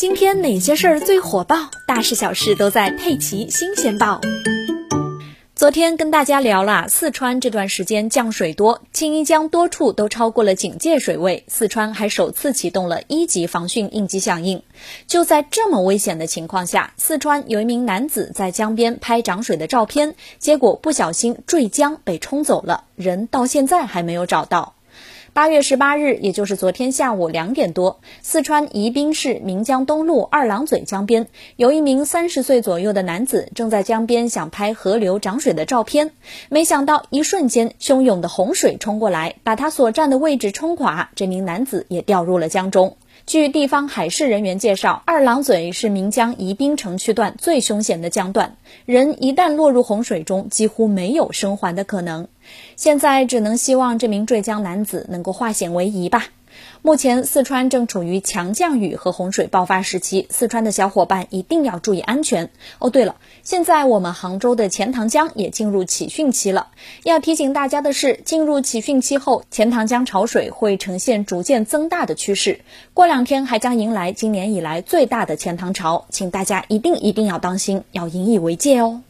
今天哪些事儿最火爆？大事小事都在《佩奇新鲜报》。昨天跟大家聊了，四川这段时间降水多，青衣江多处都超过了警戒水位，四川还首次启动了一级防汛应急响应。就在这么危险的情况下，四川有一名男子在江边拍涨水的照片，结果不小心坠江被冲走了，人到现在还没有找到。八月十八日，也就是昨天下午两点多，四川宜宾市岷江东路二郎嘴江边，有一名三十岁左右的男子正在江边想拍河流涨水的照片，没想到一瞬间，汹涌的洪水冲过来，把他所站的位置冲垮，这名男子也掉入了江中。据地方海事人员介绍，二郎嘴是岷江宜宾城区段最凶险的江段，人一旦落入洪水中，几乎没有生还的可能。现在只能希望这名坠江男子能够化险为夷吧。目前四川正处于强降雨和洪水爆发时期，四川的小伙伴一定要注意安全哦。对了，现在我们杭州的钱塘江也进入起汛期了。要提醒大家的是，进入起汛期后，钱塘江潮水会呈现逐渐增大的趋势，过两天还将迎来今年以来最大的钱塘潮，请大家一定一定要当心，要引以为戒哦。